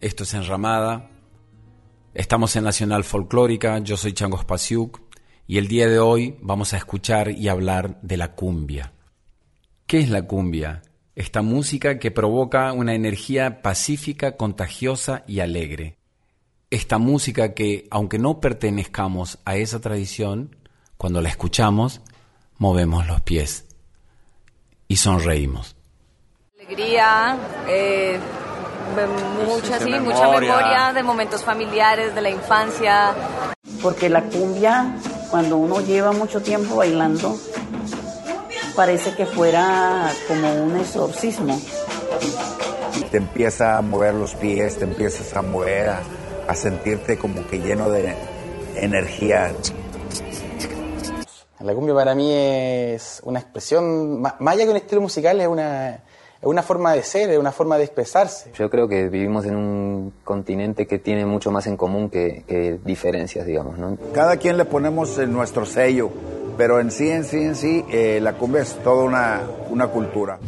Esto es Enramada. Estamos en Nacional Folclórica, yo soy Chango Spasiuk y el día de hoy vamos a escuchar y hablar de la cumbia. ¿Qué es la cumbia? Esta música que provoca una energía pacífica, contagiosa y alegre. Esta música que, aunque no pertenezcamos a esa tradición, cuando la escuchamos, movemos los pies y sonreímos. Alegría, eh, mucha, sí, mucha memoria de momentos familiares, de la infancia. Porque la cumbia, cuando uno lleva mucho tiempo bailando, parece que fuera como un exorcismo. Te empieza a mover los pies, te empiezas a mover, a, sentirte como que lleno de energía. La cumbia para mí es una expresión, más allá que un estilo musical, es una, es una forma de ser, es una forma de expresarse. Yo creo que vivimos en un continente que tiene mucho más en común que, diferencias, digamos, ¿no? Cada quien le ponemos nuestro sello, pero en sí, en sí, en sí, eh, la cumbia es toda una, una cultura.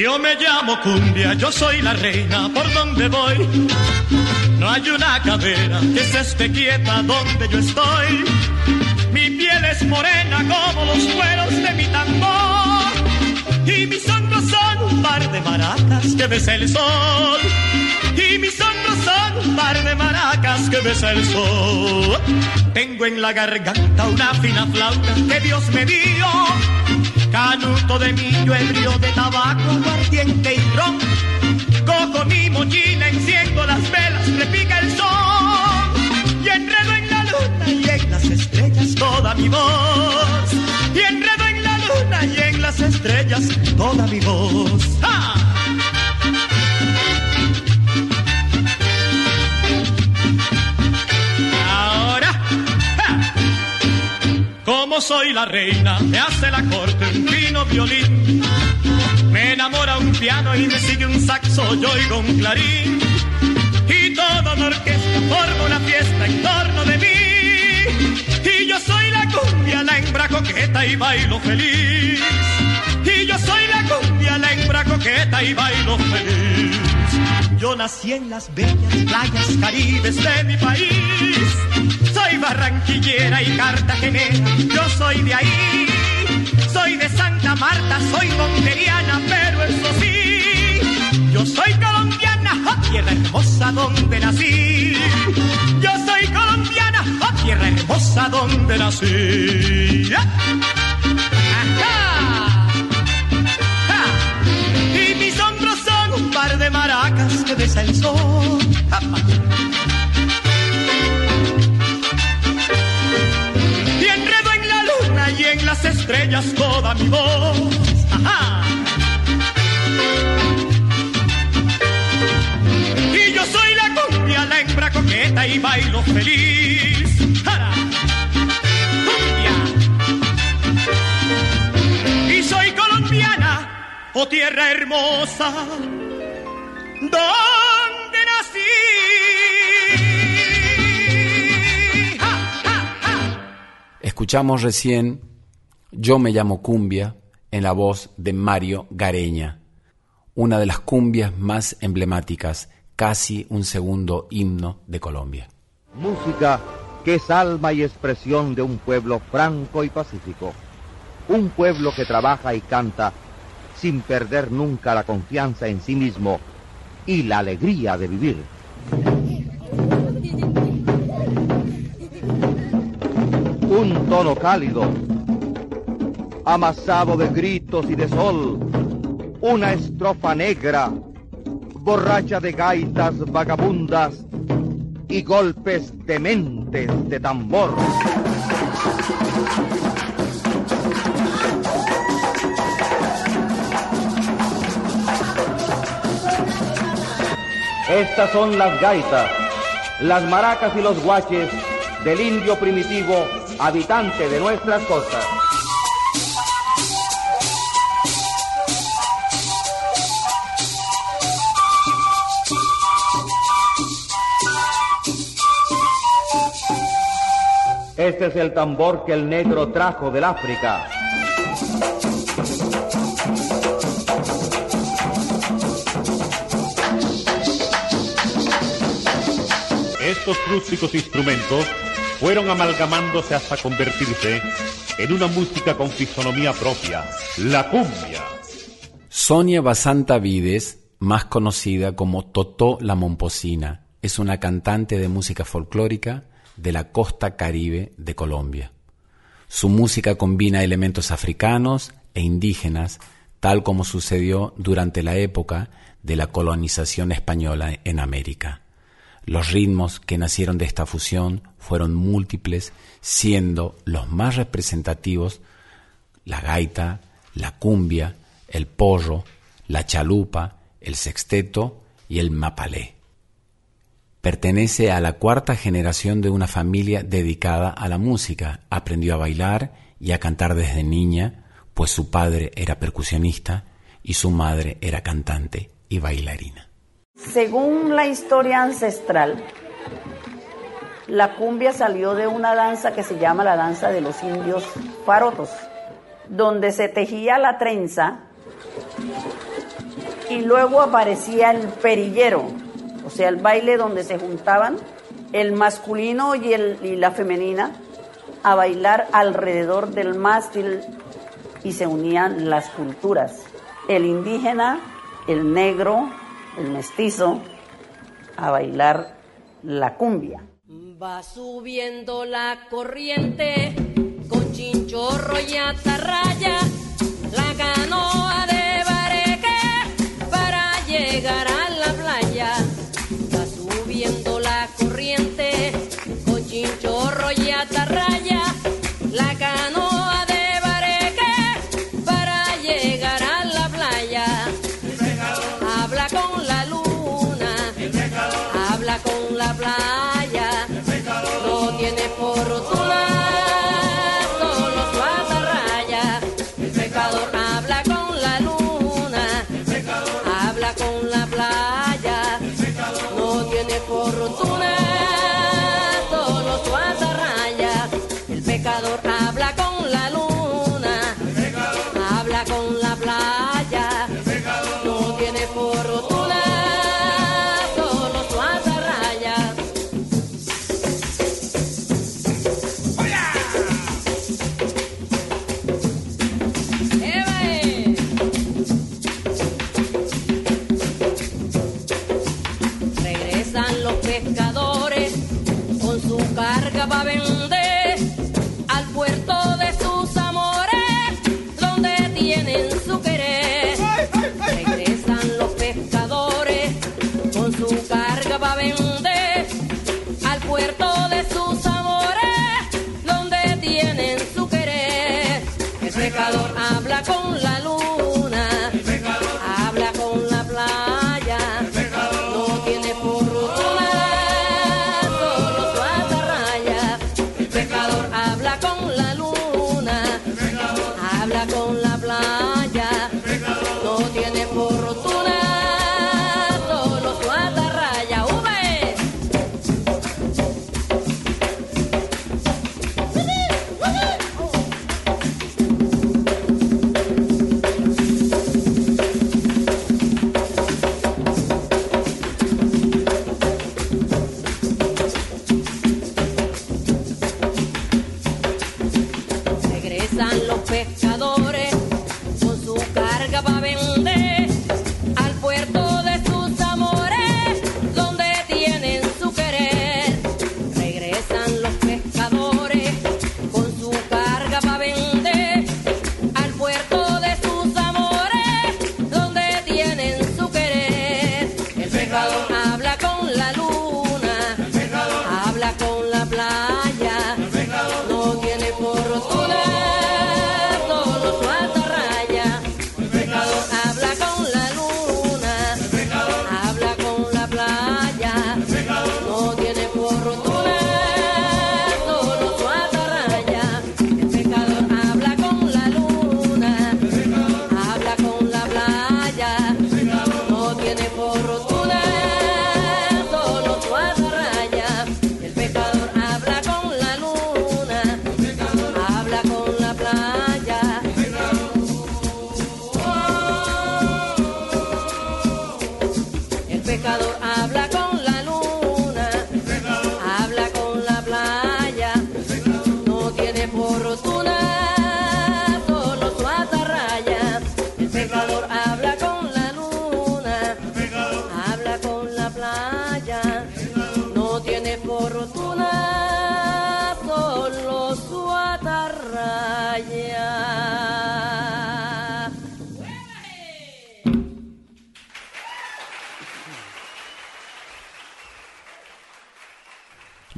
Yo me llamo cumbia, yo soy la reina por donde voy. No hay una cadera que se esté quieta donde yo estoy. Mi piel es morena como los cueros de mi tambor. Y mis hombros son un par de maracas que besa el sol. Y mis un par de maracas que besa el sol. Tengo en la garganta una fina flauta que Dios me dio canuto de millo, ebrio de tabaco, aguardiente y ron. Cojo mi mochila, enciendo las velas, repica el sol. Y enredo en la luna y en las estrellas toda mi voz. Y enredo en la luna y en las estrellas toda mi voz. Como soy la reina, me hace la corte un fino violín. Me enamora un piano y me sigue un saxo, yo oigo un clarín. Y toda la orquesta forma una fiesta en torno de mí. Y yo soy la cumbia, la hembra coqueta y bailo feliz. Y yo soy la cumbia, la hembra coqueta y bailo feliz. Yo nací en las bellas playas caribes de mi país. Soy barranquillera y cartagenera, yo soy de ahí. Soy de Santa Marta, soy monteriana, pero eso sí. Yo soy colombiana, oh, tierra hermosa donde nací. Yo soy colombiana, oh, tierra hermosa donde nací. de maracas que besa el sol. Y las estrellas toda mi voz. Y yo y bailo feliz. ¡Cumbia! Y soy colombiana, oh tierra hermosa, donde nací. Escuchamos recién Yo me llamo Cumbia en la voz de Mario Gareña, una de las cumbias más emblemáticas casi un segundo himno de Colombia. Música que es alma y expresión de un pueblo franco y pacífico. Un pueblo que trabaja y canta sin perder nunca la confianza en sí mismo y la alegría de vivir. Un tono cálido, amasado de gritos y de sol, una estrofa negra borracha de gaitas vagabundas y golpes dementes de tambor. Estas son las gaitas, las maracas y los guaches del indio primitivo habitante de nuestras costas. Este es el tambor que el negro trajo del África. Estos rústicos instrumentos fueron amalgamándose hasta convertirse en una música con fisonomía propia, la cumbia. Sonia Basanta Vides, más conocida como Totó la Momposina, es una cantante de música folclórica de la costa caribe de Colombia. Su música combina elementos africanos e indígenas, tal como sucedió durante la época de la colonización española en América. Los ritmos que nacieron de esta fusión fueron múltiples, siendo los más representativos la gaita, la cumbia, el porro, la chalupa, el sexteto y el mapalé. Pertenece a la cuarta generación de una familia dedicada a la música. Aprendió a bailar y a cantar desde niña, pues su padre era percusionista y su madre era cantante y bailarina. Según la historia ancestral, la cumbia salió de una danza que se llama la danza de los indios farotos, donde se tejía la trenza y luego aparecía el perillero, o sea, el baile donde se juntaban el masculino y, el, y la femenina a bailar alrededor del mástil y se unían las culturas, el indígena, el negro, el mestizo, a bailar la cumbia. Va subiendo la corriente con chinchorro y atarraya, la canoa de bareque para llegar a la tarde.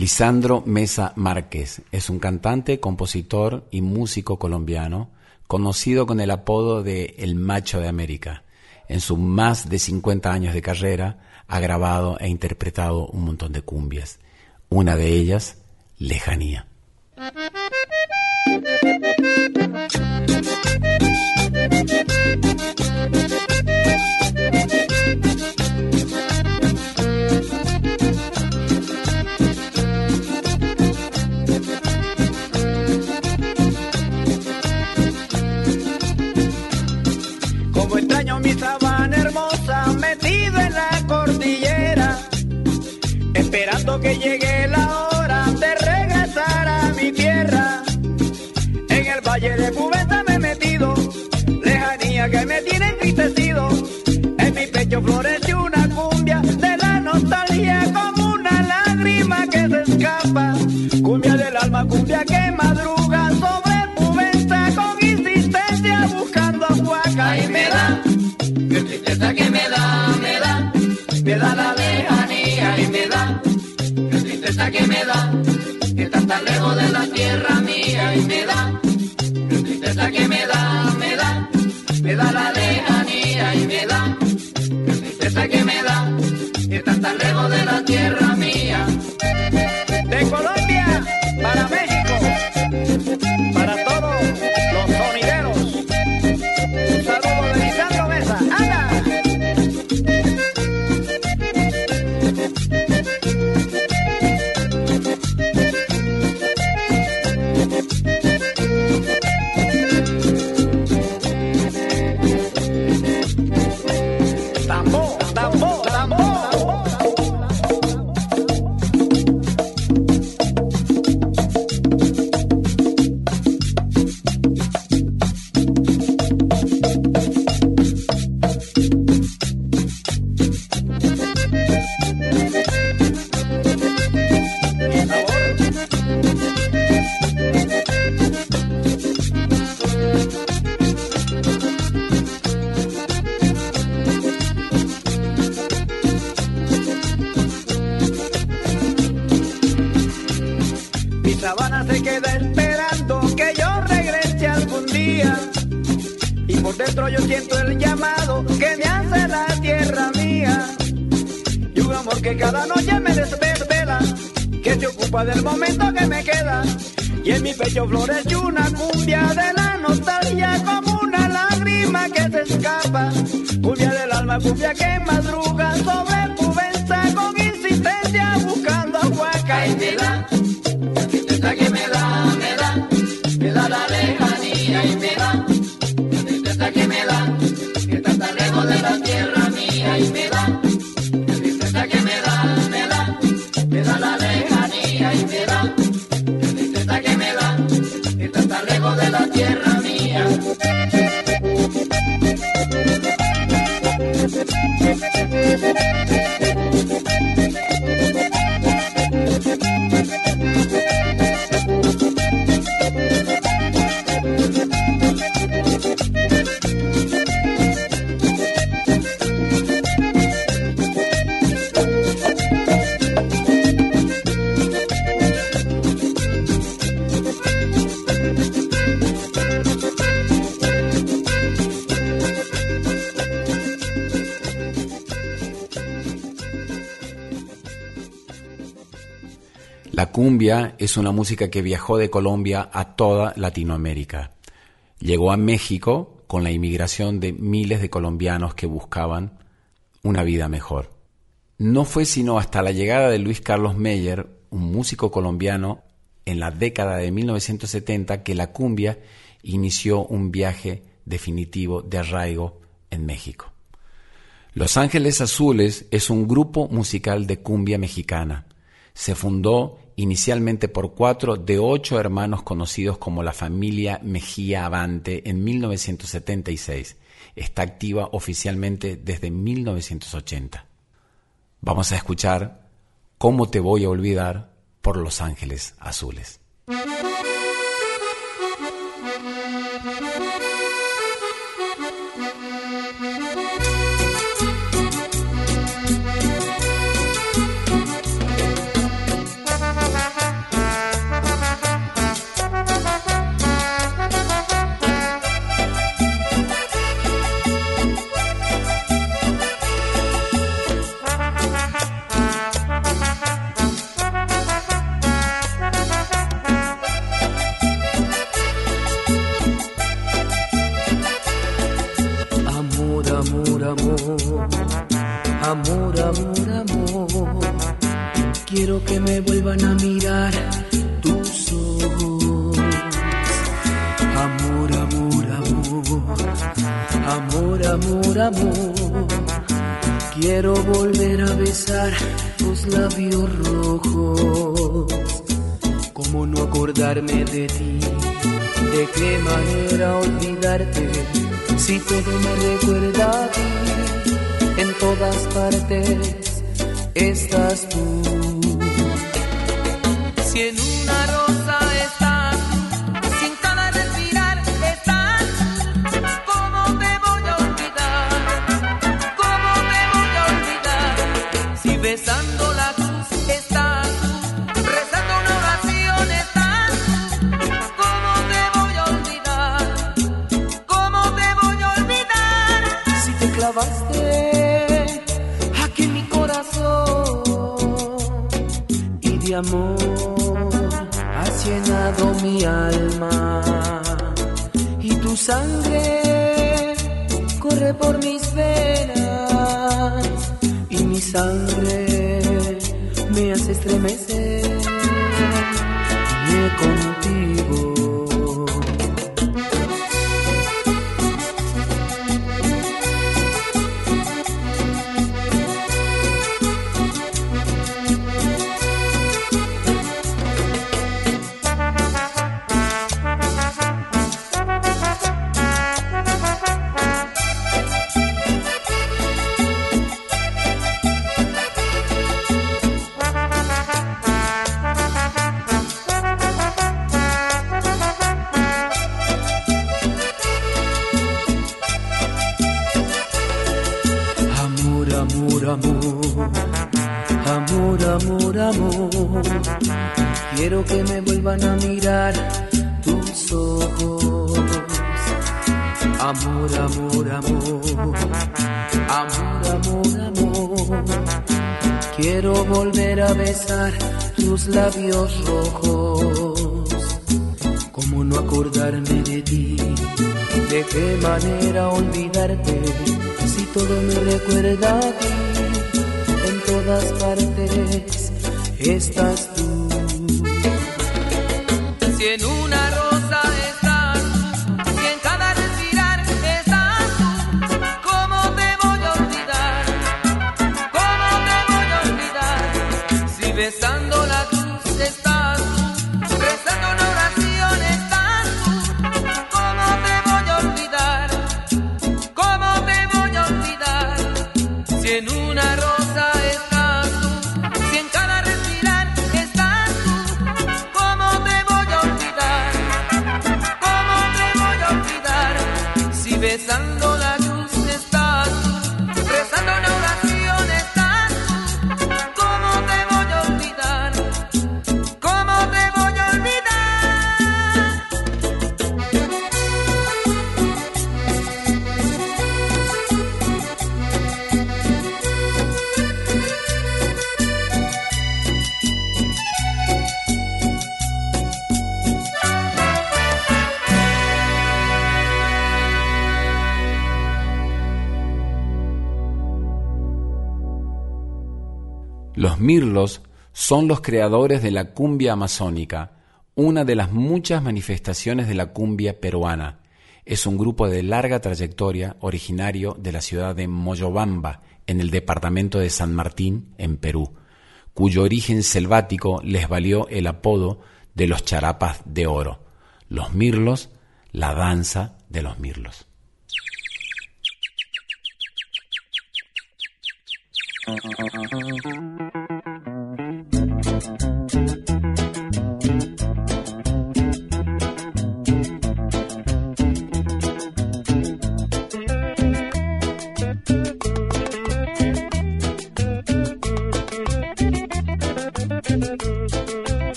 Lisandro Mesa Márquez es un cantante, compositor y músico colombiano conocido con el apodo de El Macho de América. En sus más de 50 años de carrera ha grabado e interpretado un montón de cumbias. Una de ellas, Lejanía. Que llegue la hora de regresar a mi tierra. En el valle de Cubeta me he metido, lejanía que me tiene entristecido. En mi pecho florece una cumbia de la nostalgia como una lágrima que se escapa. Cumbia del alma, cumbia que madruga sobre Cubeta con insistencia buscando huaca y me da, qué tristeza que me da, me da, me da la tan lejos de la tierra mía y me da, es una música que viajó de Colombia a toda Latinoamérica. Llegó a México con la inmigración de miles de colombianos que buscaban una vida mejor. No fue sino hasta la llegada de Luis Carlos Meyer, un músico colombiano, en la década de 1970 que la cumbia inició un viaje definitivo de arraigo en México. Los Ángeles Azules es un grupo musical de cumbia mexicana. Se fundó inicialmente por cuatro de ocho hermanos conocidos como la familia Mejía Avante en 1976. Está activa oficialmente desde 1980. Vamos a escuchar Cómo te voy a olvidar por Los Ángeles Azules. amor has llenado mi alma y tu sangre corre por mis venas y mi sangre me hace estremecer. Me contigo. tus labios rojos. ¿Cómo no acordarme de ti? ¿De qué manera olvidarte si todo me recuerda a ti en todas son los creadores de la cumbia amazónica, una de las muchas manifestaciones de la cumbia peruana. Es un grupo de larga trayectoria originario de la ciudad de Moyobamba, en el departamento de San Martín, en Perú, cuyo origen selvático les valió el apodo de los charapas de oro, los mirlos, la danza de los mirlos.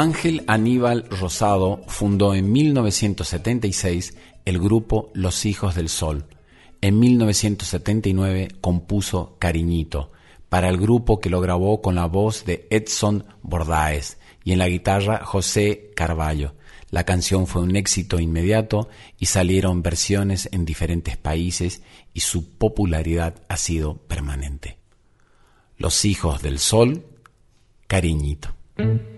Ángel Aníbal Rosado fundó en 1976 el grupo Los Hijos del Sol. En 1979 compuso Cariñito para el grupo que lo grabó con la voz de Edson Bordaes y en la guitarra José Carballo. La canción fue un éxito inmediato y salieron versiones en diferentes países y su popularidad ha sido permanente. Los hijos del sol, cariñito. Wepa!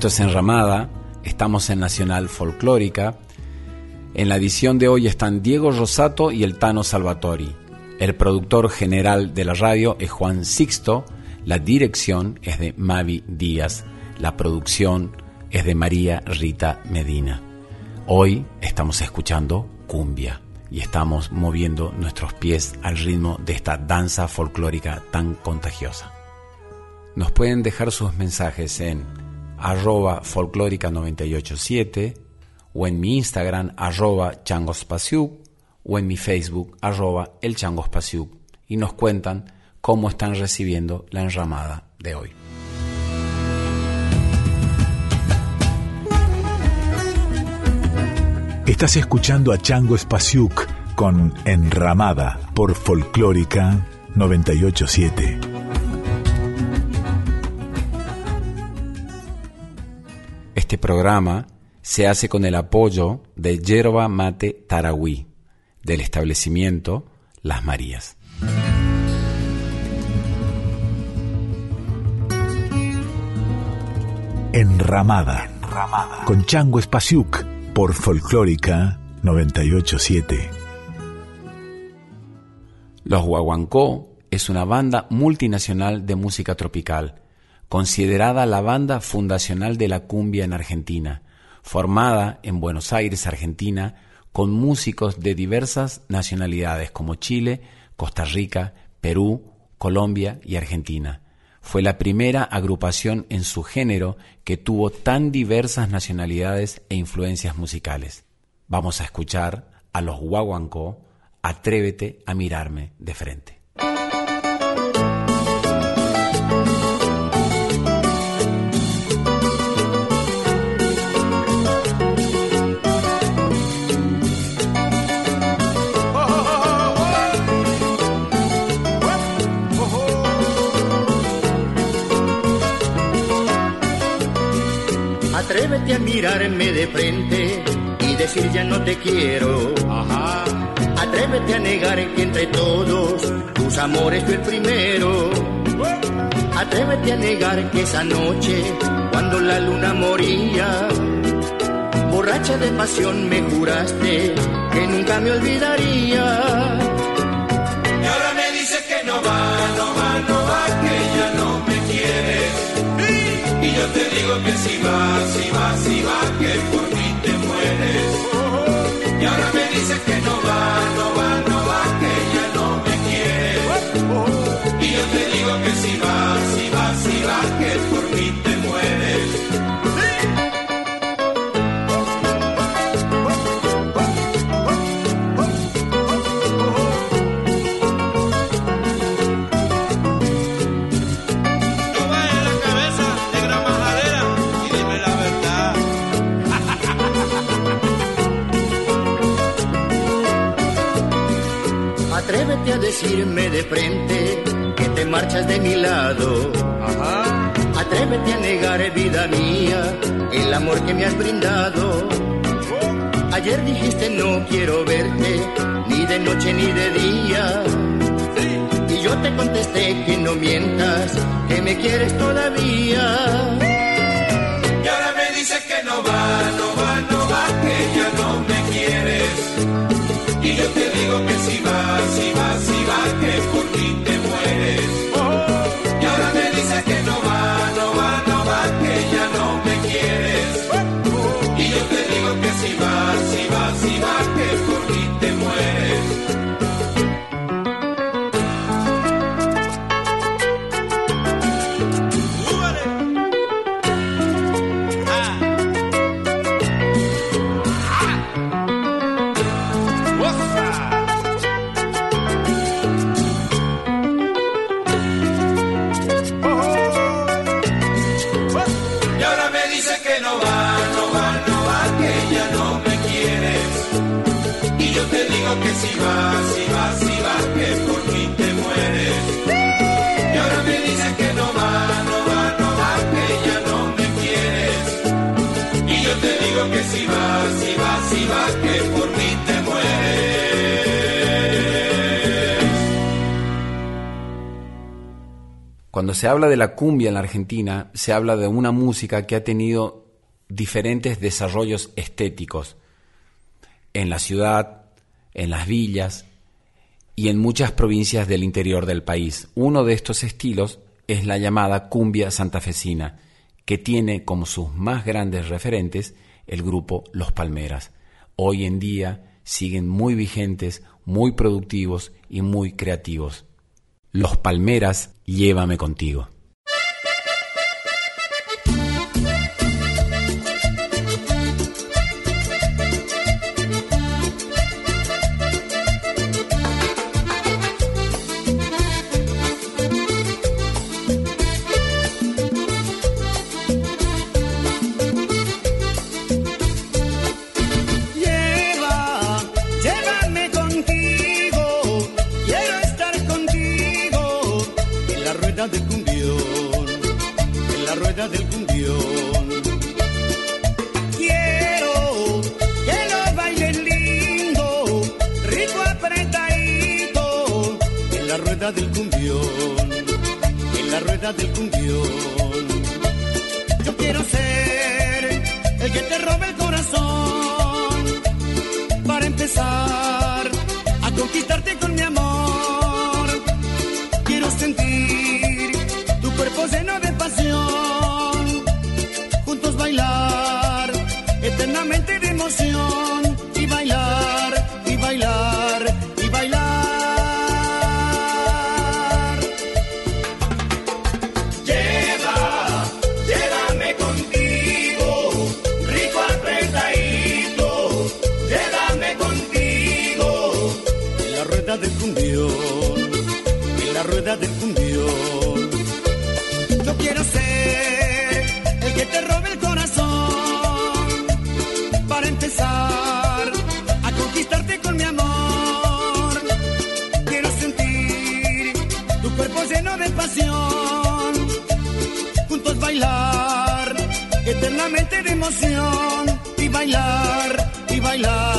Esto es Enramada, estamos en Nacional Folclórica. En la edición de hoy están Diego Rosato y el Tano Salvatori. El productor general de la radio es Juan Sixto, la dirección es de Mavi Díaz, la producción es de María Rita Medina. Hoy estamos escuchando Cumbia, y estamos moviendo nuestros pies al ritmo de esta danza folclórica tan contagiosa. Nos pueden dejar sus mensajes en arroba folclórica987 o en mi Instagram arroba changospasiuk o en mi Facebook arroba el y nos cuentan cómo están recibiendo la enramada de hoy. Estás escuchando a Chango Spasiuk con Enramada por Folclórica 987. Este programa se hace con el apoyo de Yerba Mate Tarahui, del establecimiento Las Marías. Enramada, con Chango Spasiuk por Folclórica 987. Los Guaguancó es una banda multinacional de música tropical, considerada la banda fundacional de la cumbia en Argentina, formada en Buenos Aires, Argentina, con músicos de diversas nacionalidades como Chile, Costa Rica, Perú, Colombia y Argentina fue la primera agrupación en su género que tuvo tan diversas nacionalidades e influencias musicales. Vamos a escuchar a los Guaguancó, Atrévete a mirarme de frente. Mirarme de frente y decir ya no te quiero. Ajá. Atrévete a negar que entre todos tus amores fue el primero. Atrévete a negar que esa noche, cuando la luna moría, borracha de pasión me juraste que nunca me olvidaría. Y ahora me dices que no va, no va, no va, que quieres. Y yo te digo que si va, si va, si va, que por mí te mueres. Y ahora me dices que no va, no va, no va, que ya no me quieres. Y yo te digo que si va, vida mía, el amor que me has brindado. Ayer dijiste no quiero verte, ni de noche ni de día. Y yo te contesté que no mientas, que me quieres todavía. Y ahora me dices que no va, no va, no va, que ya no me quieres. Y yo te digo que si va, si va, si va, que por mí Cuando se habla de la cumbia en la Argentina, se habla de una música que ha tenido diferentes desarrollos estéticos en la ciudad, en las villas y en muchas provincias del interior del país. Uno de estos estilos es la llamada cumbia santafesina, que tiene como sus más grandes referentes el grupo Los Palmeras. Hoy en día siguen muy vigentes, muy productivos y muy creativos. Los Palmeras, llévame contigo. conquistar. emoción y bailar y bailar.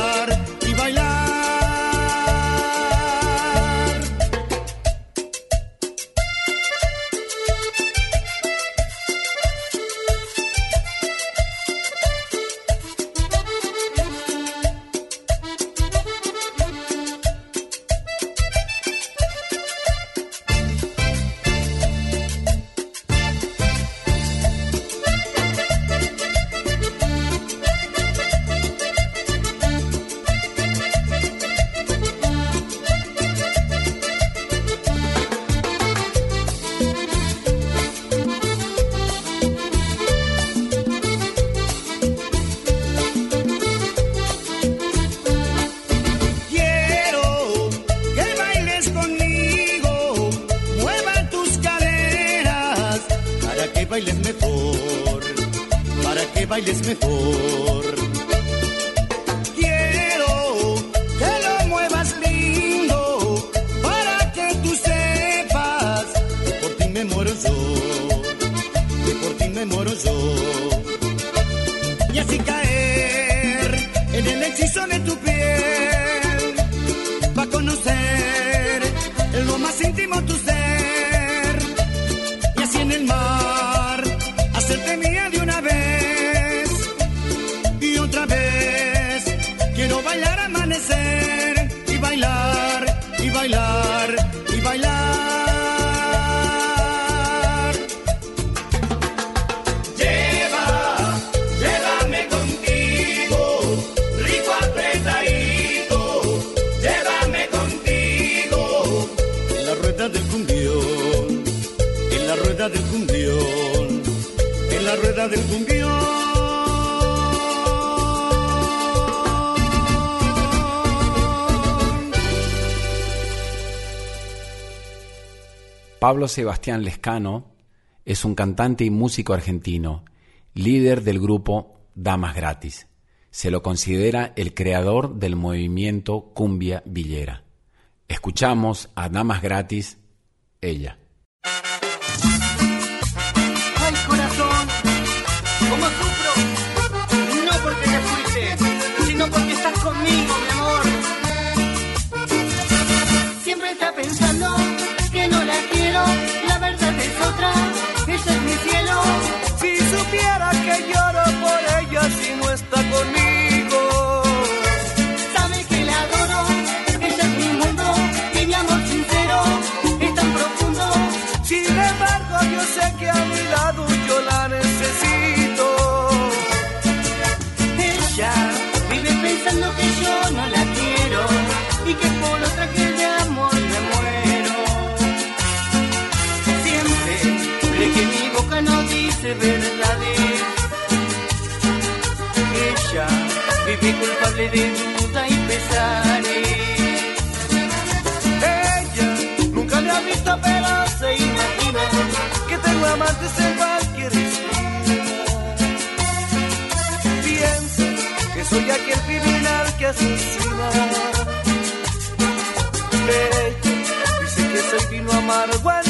bailes mejor. Pablo Sebastián Lescano es un cantante y músico argentino, líder del grupo Damas Gratis. Se lo considera el creador del movimiento cumbia villera. Escuchamos a Damas Gratis, ella. de duda y pesares. Ella nunca me ha visto, pero se imagina que tengo amantes en cualquier esquina. Piensa que soy aquel criminal que asesina. Ella dice que soy vino amargo.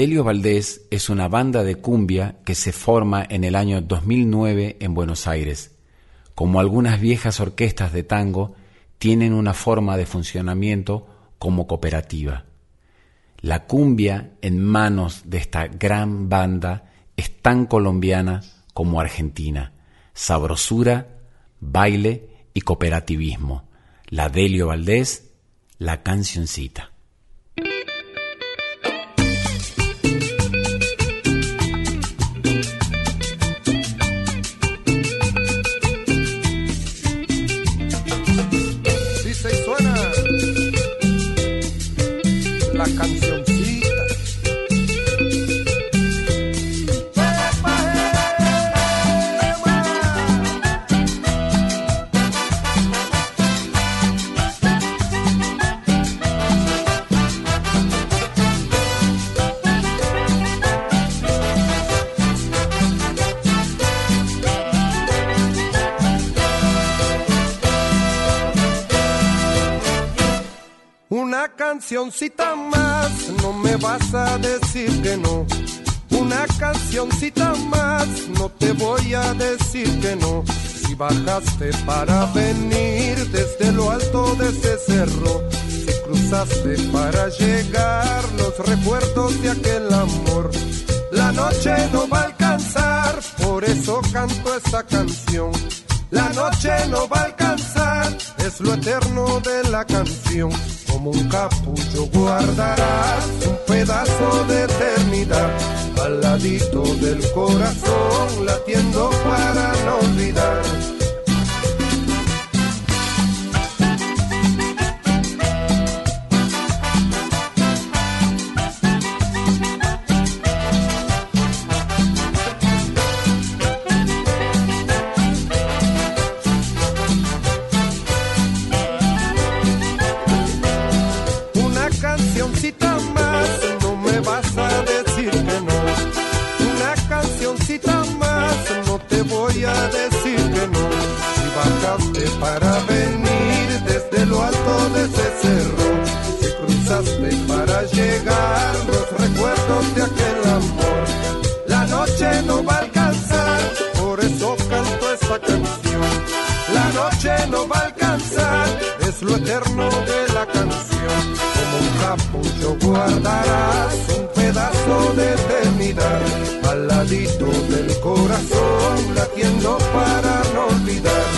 Delio Valdés es una banda de cumbia que se forma en el año 2009 en Buenos Aires. Como algunas viejas orquestas de tango, tienen una forma de funcionamiento como cooperativa. La cumbia en manos de esta gran banda es tan colombiana como argentina. Sabrosura, baile y cooperativismo. La Delio Valdés, la cancioncita. guardarás un pedazo de eternidad al ladito del corazón latiendo para no olvidar.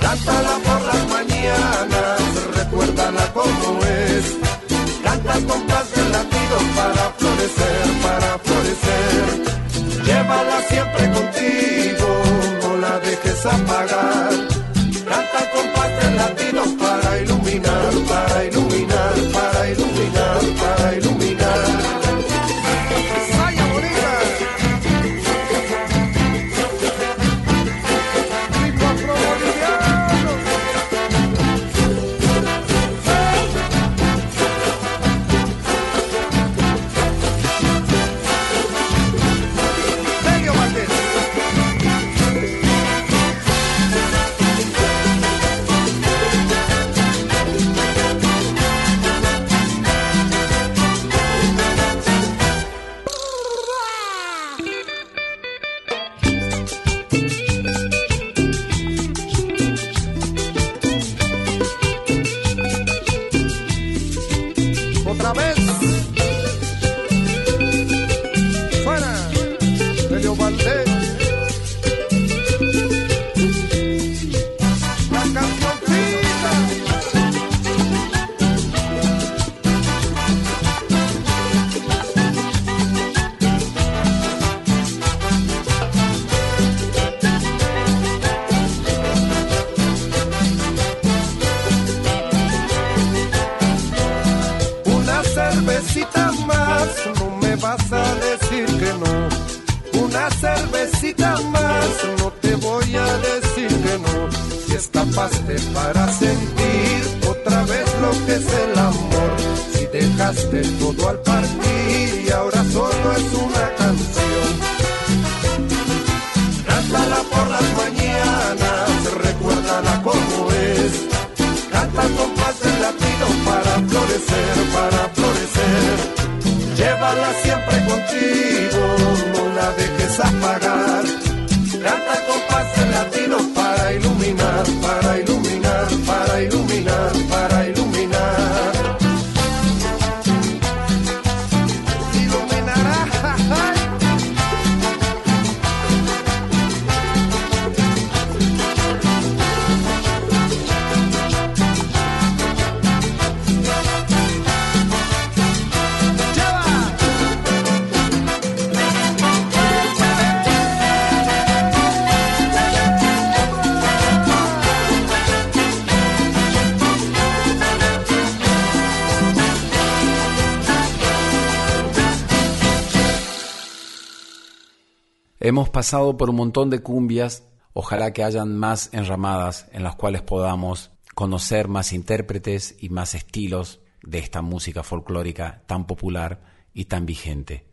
Cántala por las mañanas Hemos pasado por un montón de cumbias, ojalá que hayan más enramadas en las cuales podamos conocer más intérpretes y más estilos de esta música folclórica tan popular y tan vigente.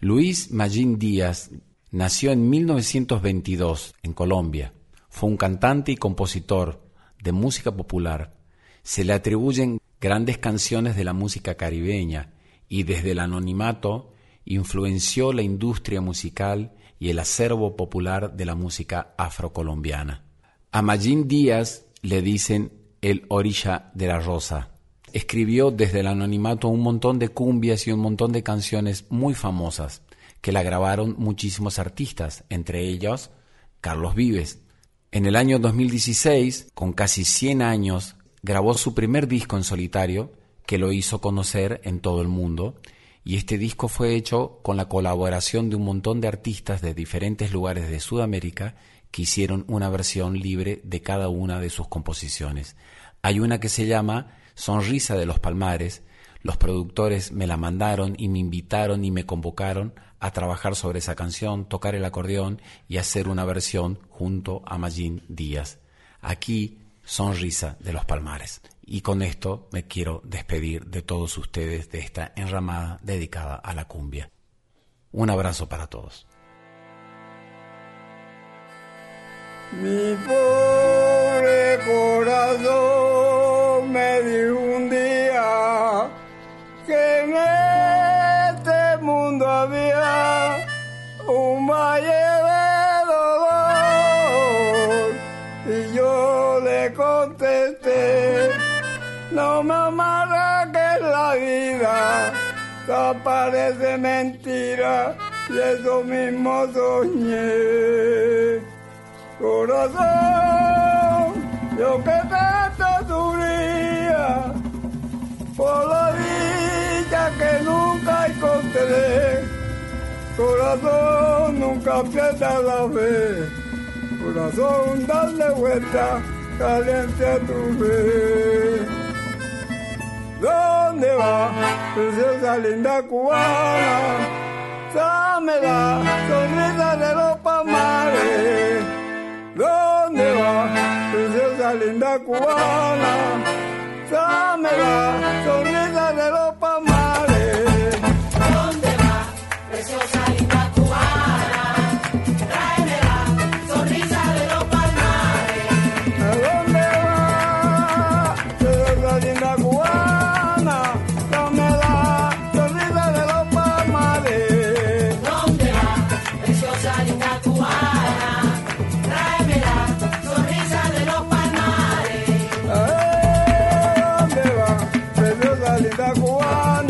Luis Magín Díaz nació en 1922 en Colombia. Fue un cantante y compositor de música popular. Se le atribuyen grandes canciones de la música caribeña y desde el anonimato influenció la industria musical y el acervo popular de la música afrocolombiana. A Magín Díaz le dicen el orilla de la rosa. Escribió desde el anonimato un montón de cumbias y un montón de canciones muy famosas que la grabaron muchísimos artistas, entre ellos Carlos Vives. En el año 2016, con casi 100 años, grabó su primer disco en solitario que lo hizo conocer en todo el mundo y este disco fue hecho con la colaboración de un montón de artistas de diferentes lugares de Sudamérica que hicieron una versión libre de cada una de sus composiciones. Hay una que se llama Sonrisa de los Palmares. Los productores me la mandaron y me invitaron y me convocaron a trabajar sobre esa canción, tocar el acordeón y hacer una versión junto a Magín Díaz. Aquí, Sonrisa de los Palmares. Y con esto me quiero despedir de todos ustedes de esta enramada dedicada a la cumbia. Un abrazo para todos. No me que la vida, todo parece mentira y eso mismo soñé. Corazón, yo que tanto sufría por la vida que nunca encontré. Corazón, nunca pierdas la fe. Corazón, dale vuelta, caliente tu fe. ¿Dónde va, preciosa linda cubana? Dame la sonrisa de los palmares. ¿Dónde va, preciosa linda cubana? Dame la sonrisa one.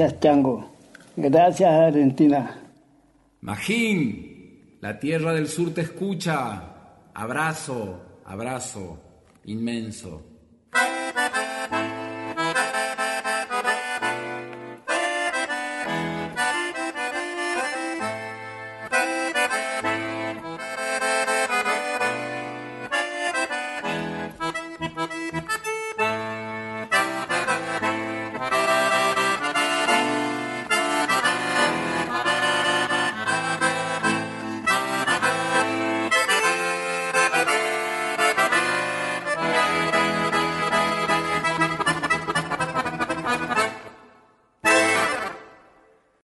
Gracias, Chango. Gracias, Argentina. Magín, la tierra del sur te escucha. Abrazo, abrazo, inmenso.